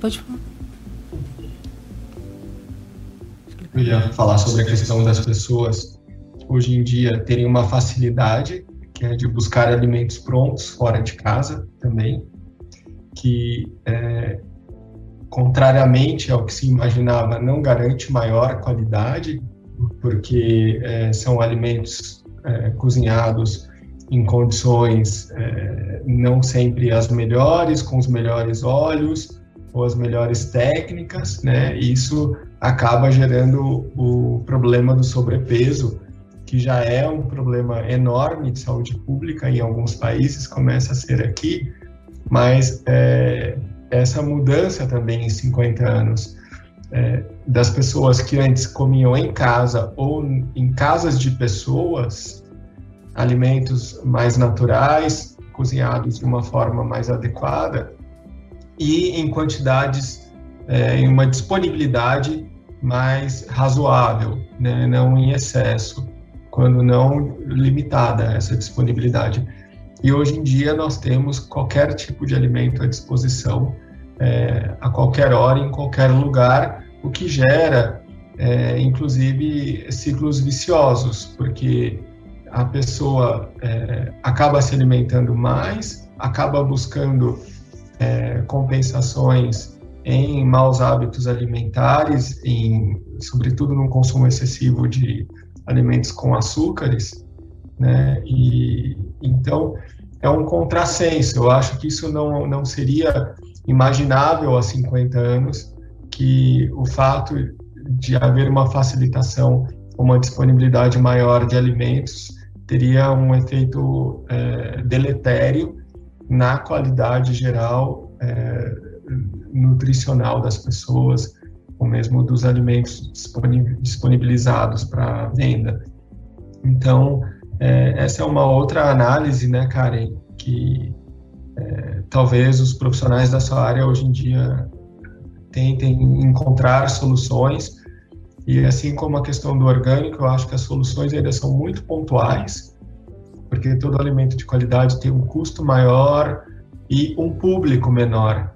Pode falar. Eu ia falar sobre a questão das pessoas hoje em dia terem uma facilidade, que é de buscar alimentos prontos fora de casa também, que é, contrariamente ao que se imaginava, não garante maior qualidade, porque é, são alimentos é, cozinhados em condições é, não sempre as melhores, com os melhores óleos ou as melhores técnicas, né? Isso acaba gerando o problema do sobrepeso, que já é um problema enorme de saúde pública em alguns países, começa a ser aqui, mas é, essa mudança também em 50 anos é, das pessoas que antes comiam em casa ou em casas de pessoas alimentos mais naturais, cozinhados de uma forma mais adequada e em quantidades, é, em uma disponibilidade mais razoável, né? não em excesso, quando não limitada essa disponibilidade. E hoje em dia nós temos qualquer tipo de alimento à disposição, é, a qualquer hora, em qualquer lugar, o que gera, é, inclusive, ciclos viciosos, porque a pessoa é, acaba se alimentando mais, acaba buscando é, compensações em maus hábitos alimentares, em, sobretudo no consumo excessivo de alimentos com açúcares, né? E então é um contrassenso. Eu acho que isso não, não seria imaginável há 50 anos que o fato de haver uma facilitação, uma disponibilidade maior de alimentos teria um efeito é, deletério na qualidade geral é, nutricional das pessoas, ou mesmo dos alimentos disponibilizados para venda. Então, é, essa é uma outra análise, né, Karen, que é, talvez os profissionais da sua área hoje em dia tentem encontrar soluções. E assim como a questão do orgânico, eu acho que as soluções ainda são muito pontuais, porque todo alimento de qualidade tem um custo maior e um público menor.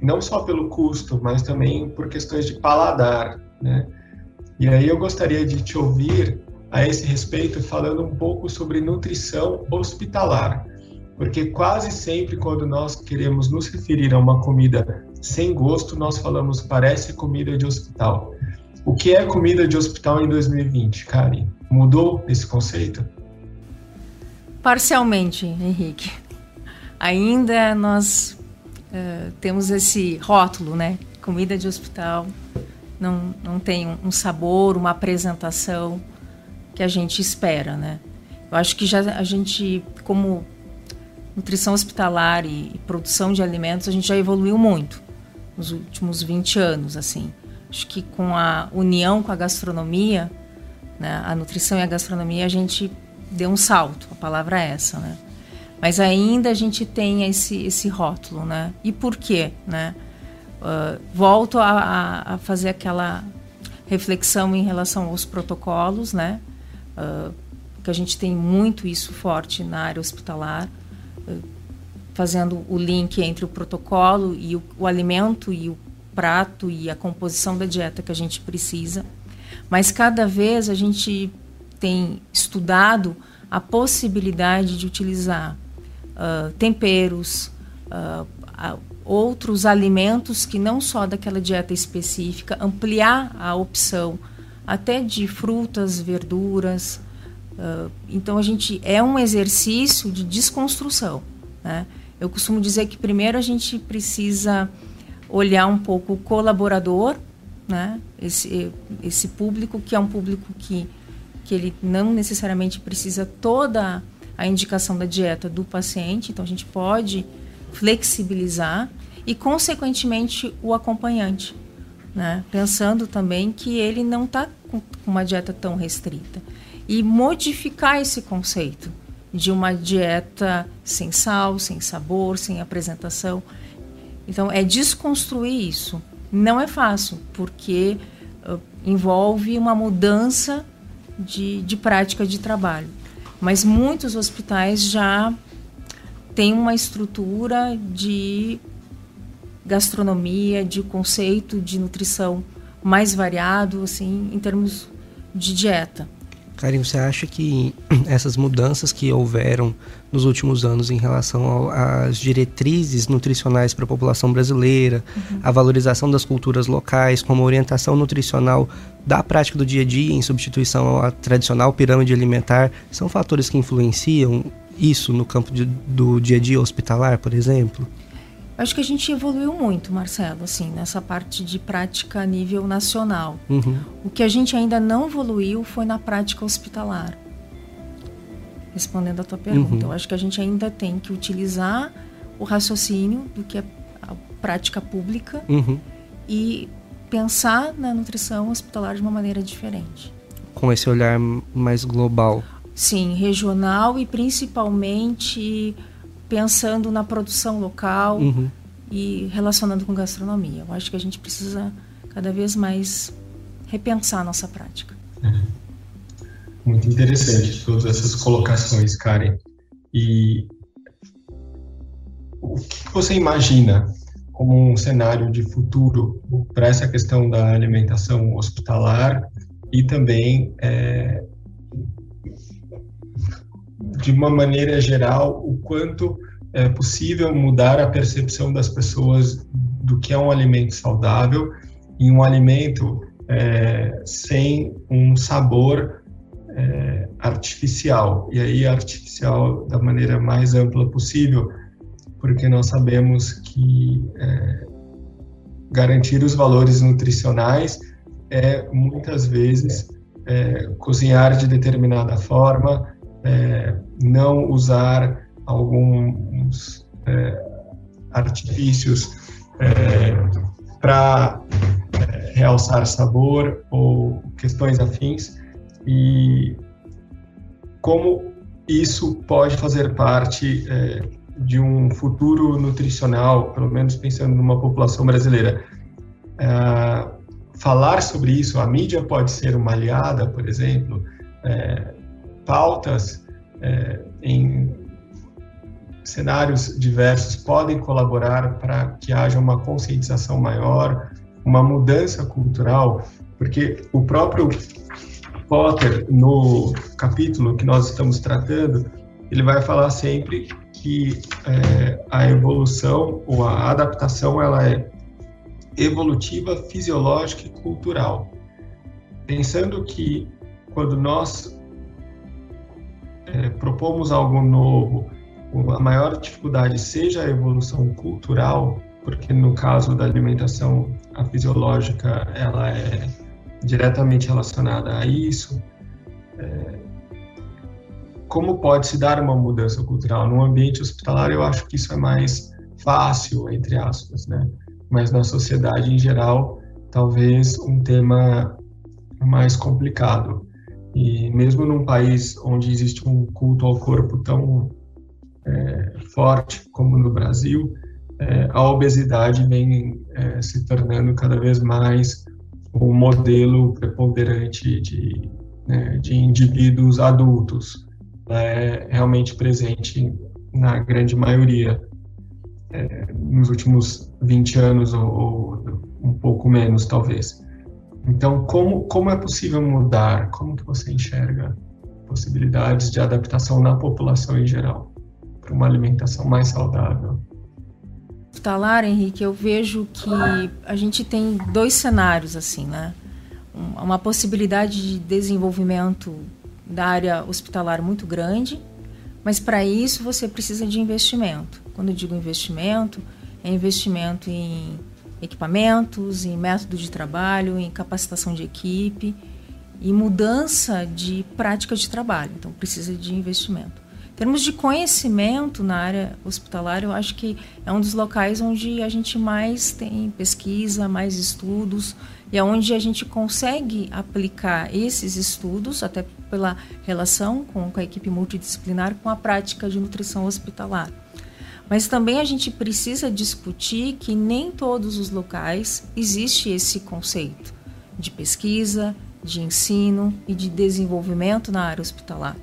Não só pelo custo, mas também por questões de paladar, né? E aí eu gostaria de te ouvir a esse respeito falando um pouco sobre nutrição hospitalar, porque quase sempre quando nós queremos nos referir a uma comida sem gosto, nós falamos parece comida de hospital. O que é comida de hospital em 2020, Karen? Mudou esse conceito? Parcialmente, Henrique. Ainda nós uh, temos esse rótulo, né? Comida de hospital não, não tem um sabor, uma apresentação que a gente espera, né? Eu acho que já a gente, como nutrição hospitalar e, e produção de alimentos, a gente já evoluiu muito nos últimos 20 anos, assim. Acho que com a união com a gastronomia, né, a nutrição e a gastronomia, a gente deu um salto, a palavra é essa, né? Mas ainda a gente tem esse, esse rótulo, né? E por quê, né? Uh, volto a, a, fazer aquela reflexão em relação aos protocolos, né? Uh, que a gente tem muito isso forte na área hospitalar, uh, fazendo o link entre o protocolo e o, o alimento e o prato e a composição da dieta que a gente precisa. Mas cada vez a gente tem estudado a possibilidade de utilizar uh, temperos, uh, uh, outros alimentos que não só daquela dieta específica, ampliar a opção até de frutas, verduras. então a gente é um exercício de desconstrução. Né? Eu costumo dizer que primeiro a gente precisa olhar um pouco o colaborador, né? esse, esse público que é um público que, que ele não necessariamente precisa toda a indicação da dieta do paciente, então a gente pode flexibilizar e, consequentemente, o acompanhante, né? pensando também que ele não está com uma dieta tão restrita. E modificar esse conceito de uma dieta sem sal, sem sabor, sem apresentação. Então, é desconstruir isso. Não é fácil, porque uh, envolve uma mudança de, de prática de trabalho. Mas muitos hospitais já têm uma estrutura de gastronomia, de conceito de nutrição mais variado, assim, em termos de dieta. Karim, você acha que essas mudanças que houveram nos últimos anos em relação às diretrizes nutricionais para a população brasileira, uhum. a valorização das culturas locais, como orientação nutricional da prática do dia a dia em substituição à tradicional pirâmide alimentar, são fatores que influenciam isso no campo de, do dia a dia hospitalar, por exemplo? Acho que a gente evoluiu muito, Marcelo, assim, nessa parte de prática a nível nacional. Uhum. O que a gente ainda não evoluiu foi na prática hospitalar. Respondendo a tua pergunta, uhum. eu acho que a gente ainda tem que utilizar o raciocínio do que é a prática pública uhum. e pensar na nutrição hospitalar de uma maneira diferente. Com esse olhar mais global. Sim, regional e principalmente pensando na produção local uhum. e relacionando com gastronomia. Eu acho que a gente precisa cada vez mais repensar a nossa prática. Uhum. Muito interessante todas essas colocações, Karen. E o que você imagina como um cenário de futuro para essa questão da alimentação hospitalar e também é, de uma maneira geral, o quanto é possível mudar a percepção das pessoas do que é um alimento saudável e um alimento é, sem um sabor é, artificial. E aí, artificial da maneira mais ampla possível, porque nós sabemos que é, garantir os valores nutricionais é muitas vezes é, cozinhar de determinada forma, é, não usar alguns é, artifícios é, para é, realçar sabor ou questões afins e como isso pode fazer parte é, de um futuro nutricional, pelo menos pensando numa população brasileira. É, falar sobre isso, a mídia pode ser uma aliada, por exemplo, pautas é, em cenários diversos podem colaborar para que haja uma conscientização maior, uma mudança cultural, porque o próprio Potter, no capítulo que nós estamos tratando, ele vai falar sempre que é, a evolução ou a adaptação ela é evolutiva, fisiológica e cultural. Pensando que quando nós é, propomos algo novo, a maior dificuldade seja a evolução cultural, porque no caso da alimentação, a fisiológica ela é diretamente relacionada a isso. É, como pode se dar uma mudança cultural? No ambiente hospitalar, eu acho que isso é mais fácil, entre aspas, né? Mas na sociedade em geral, talvez um tema mais complicado. E mesmo num país onde existe um culto ao corpo tão é, forte como no Brasil, é, a obesidade vem é, se tornando cada vez mais um modelo preponderante de, né, de indivíduos adultos. É realmente presente na grande maioria. É, nos últimos 20 anos ou, ou, um pouco menos, talvez. Então, como, como é possível mudar? Como que você enxerga possibilidades de adaptação na população em geral para uma alimentação mais saudável? hospitalar, Henrique, eu vejo que a gente tem dois cenários assim, né? Uma possibilidade de desenvolvimento da área hospitalar muito grande, mas para isso você precisa de investimento. Quando eu digo investimento, é investimento em equipamentos, em método de trabalho, em capacitação de equipe e mudança de prática de trabalho. Então precisa de investimento termos de conhecimento na área hospitalar, eu acho que é um dos locais onde a gente mais tem pesquisa, mais estudos, e é onde a gente consegue aplicar esses estudos, até pela relação com, a equipe multidisciplinar, com a prática de nutrição hospitalar. Mas também a gente precisa discutir que nem todos os locais existe esse conceito de pesquisa, de ensino e de desenvolvimento na área hospitalar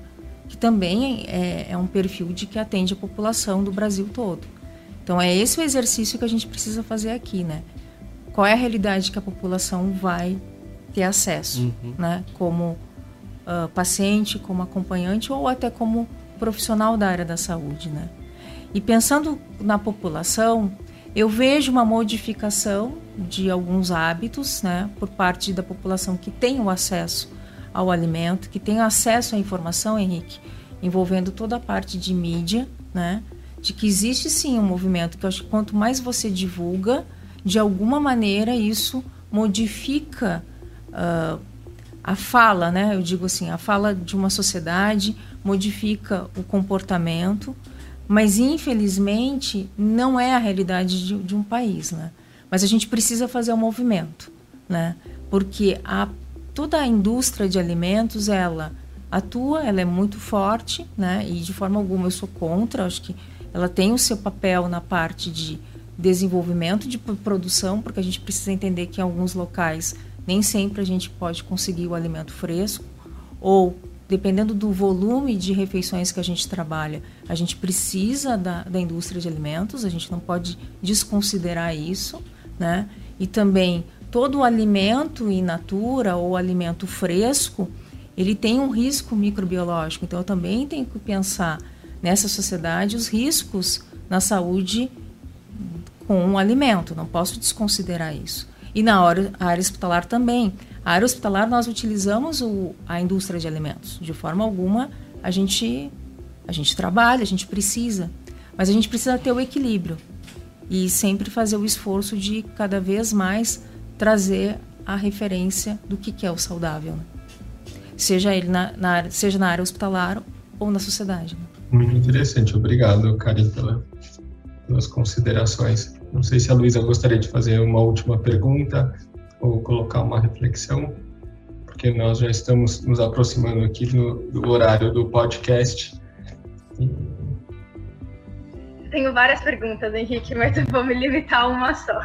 que também é, é um perfil de que atende a população do Brasil todo. Então é esse o exercício que a gente precisa fazer aqui, né? Qual é a realidade que a população vai ter acesso, uhum. né? Como uh, paciente, como acompanhante ou até como profissional da área da saúde, né? E pensando na população, eu vejo uma modificação de alguns hábitos, né, por parte da população que tem o acesso ao alimento, que tenha acesso à informação, Henrique, envolvendo toda a parte de mídia, né? De que existe sim um movimento que eu acho que quanto mais você divulga, de alguma maneira isso modifica uh, a fala, né? Eu digo assim, a fala de uma sociedade modifica o comportamento, mas infelizmente não é a realidade de, de um país, né? Mas a gente precisa fazer o um movimento, né? Porque a toda a indústria de alimentos, ela atua, ela é muito forte, né? E de forma alguma eu sou contra, acho que ela tem o seu papel na parte de desenvolvimento de produção, porque a gente precisa entender que em alguns locais nem sempre a gente pode conseguir o alimento fresco ou dependendo do volume de refeições que a gente trabalha, a gente precisa da, da indústria de alimentos, a gente não pode desconsiderar isso, né? E também todo alimento in natura ou alimento fresco, ele tem um risco microbiológico. Então, eu também tenho que pensar nessa sociedade os riscos na saúde com o alimento. Não posso desconsiderar isso. E na área, área hospitalar também. A área hospitalar nós utilizamos o, a indústria de alimentos. De forma alguma, a gente, a gente trabalha, a gente precisa. Mas a gente precisa ter o equilíbrio. E sempre fazer o esforço de cada vez mais trazer a referência do que, que é o saudável, né? seja ele na, na, seja na área hospitalar ou na sociedade. Né? Muito interessante, obrigado, pela, pelas considerações. Não sei se a Luísa gostaria de fazer uma última pergunta ou colocar uma reflexão, porque nós já estamos nos aproximando aqui do, horário do podcast. E... Tenho várias perguntas, Henrique, mas eu vou me limitar a uma só.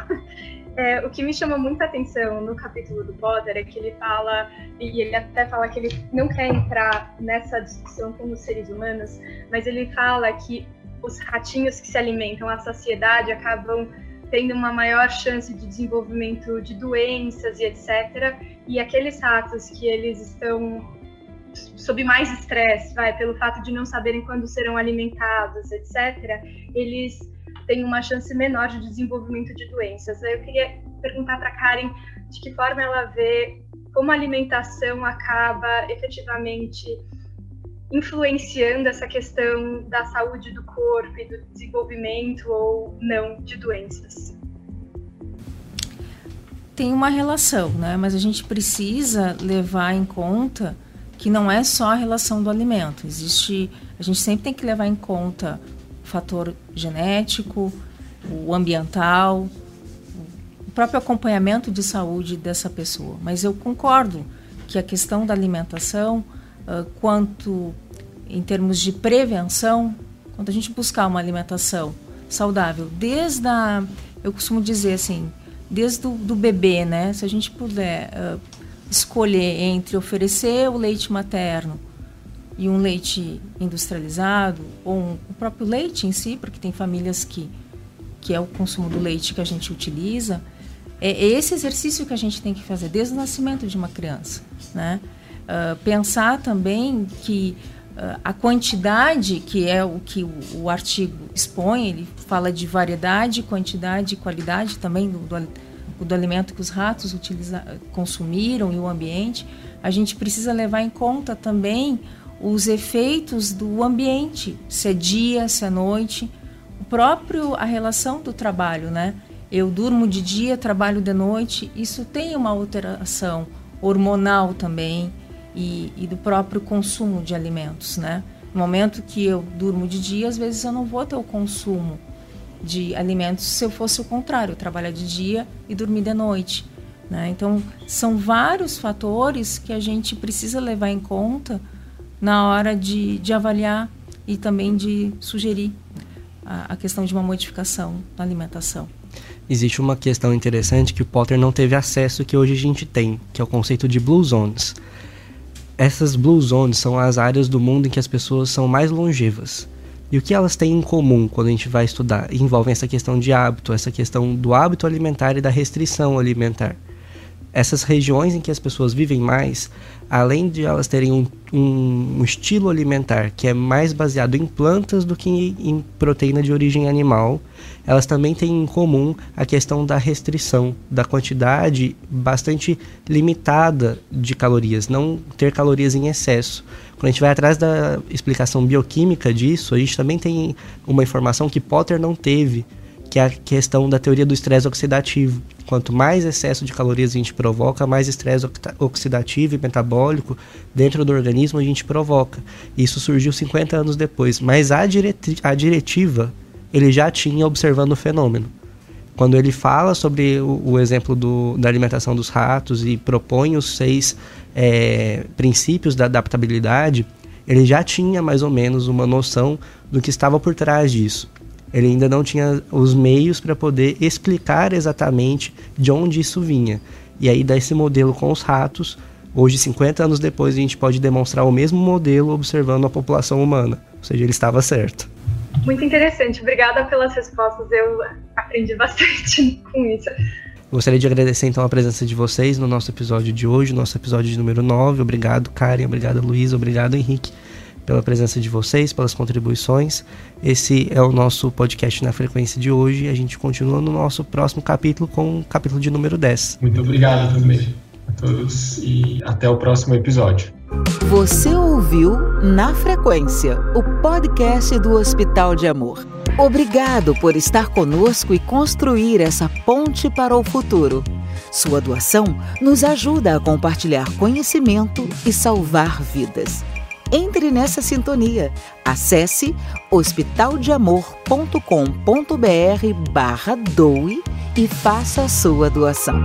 É, o que me chamou muita atenção no capítulo do Potter é que ele fala, e ele até fala que ele não quer entrar nessa discussão com os seres humanos, mas ele fala que os ratinhos que se alimentam à saciedade acabam tendo uma maior chance de desenvolvimento de doenças e etc. E aqueles ratos que eles estão sob mais estresse, vai, pelo fato de não saberem quando serão alimentados, etc., eles tem uma chance menor de desenvolvimento de doenças. Eu queria perguntar para Karen de que forma ela vê como a alimentação acaba efetivamente influenciando essa questão da saúde do corpo e do desenvolvimento ou não de doenças. Tem uma relação, né? Mas a gente precisa levar em conta que não é só a relação do alimento. Existe, a gente sempre tem que levar em conta o fator genético, o ambiental, o próprio acompanhamento de saúde dessa pessoa. Mas eu concordo que a questão da alimentação, uh, quanto em termos de prevenção, quando a gente buscar uma alimentação saudável, desde a, eu costumo dizer assim, desde o do bebê, né? Se a gente puder uh, escolher entre oferecer o leite materno e um leite industrializado, ou um, o próprio leite em si, porque tem famílias que, que é o consumo do leite que a gente utiliza, é esse exercício que a gente tem que fazer desde o nascimento de uma criança. Né? Uh, pensar também que a quantidade, que é o que o, o, artigo expõe, ele fala de variedade, quantidade e qualidade também do, do, do alimento que os ratos utiliza, consumiram e o ambiente, a gente precisa levar em conta também os efeitos do ambiente, se é dia, se é noite, o próprio a relação do trabalho, né? eu durmo de dia, trabalho de noite, isso tem uma alteração hormonal também e, e, do próprio consumo de alimentos, né? No momento que eu durmo de dia, às vezes eu não vou ter o consumo de alimentos se eu fosse o contrário, trabalhar de dia e dormir de noite. Né? Então, são vários fatores que a gente precisa levar em conta na hora de, de avaliar e também de sugerir a, a questão de uma modificação na alimentação existe uma questão interessante que o Potter não teve acesso que hoje a gente tem, que é o conceito de Blue Zones. Essas Blue Zones são as áreas do mundo em que as pessoas são mais longevas. E o que elas têm em comum quando a gente vai estudar? Envolvem essa questão de hábito, essa questão do hábito alimentar e da restrição alimentar. Essas regiões em que as pessoas vivem mais, além de elas terem um, um, estilo alimentar que é mais baseado em plantas do que em, em proteína de origem animal, elas também têm em comum a questão da restrição, da quantidade bastante limitada de calorias, não ter calorias em excesso. Quando a gente vai atrás da explicação bioquímica disso, a gente também tem uma informação que Potter não teve, que é a questão da teoria do estresse oxidativo. Quanto mais excesso de calorias a gente provoca, mais estresse oxidativo e metabólico dentro do organismo a gente provoca. Isso surgiu 50 anos depois, mas a, a diretiva ele já tinha observando o fenômeno. Quando ele fala sobre o, o exemplo do, da alimentação dos ratos e propõe os seis é, princípios da adaptabilidade, ele já tinha mais ou menos uma noção do que estava por trás disso. Ele ainda não tinha os meios para poder explicar exatamente de onde isso vinha. E aí, desse modelo com os ratos, hoje, 50 anos depois, a gente pode demonstrar o mesmo modelo observando a população humana. Ou seja, ele estava certo. Muito interessante. Obrigada pelas respostas. Eu aprendi bastante com isso. Gostaria de agradecer então a presença de vocês no nosso episódio de hoje, nosso episódio de número 9. Obrigado, Karen, obrigado, Luiz, obrigado, Henrique, pela presença de vocês, pelas contribuições. Esse é o nosso podcast na frequência de hoje e a gente continua no nosso próximo capítulo com o capítulo de número 10. Muito obrigado também a todos e até o próximo episódio. Você ouviu Na Frequência, o podcast do Hospital de Amor. Obrigado por estar conosco e construir essa ponte para o futuro. Sua doação nos ajuda a compartilhar conhecimento e salvar vidas. Entre nessa sintonia. Acesse hospitaldeamor.com.br barra doe e faça a sua doação.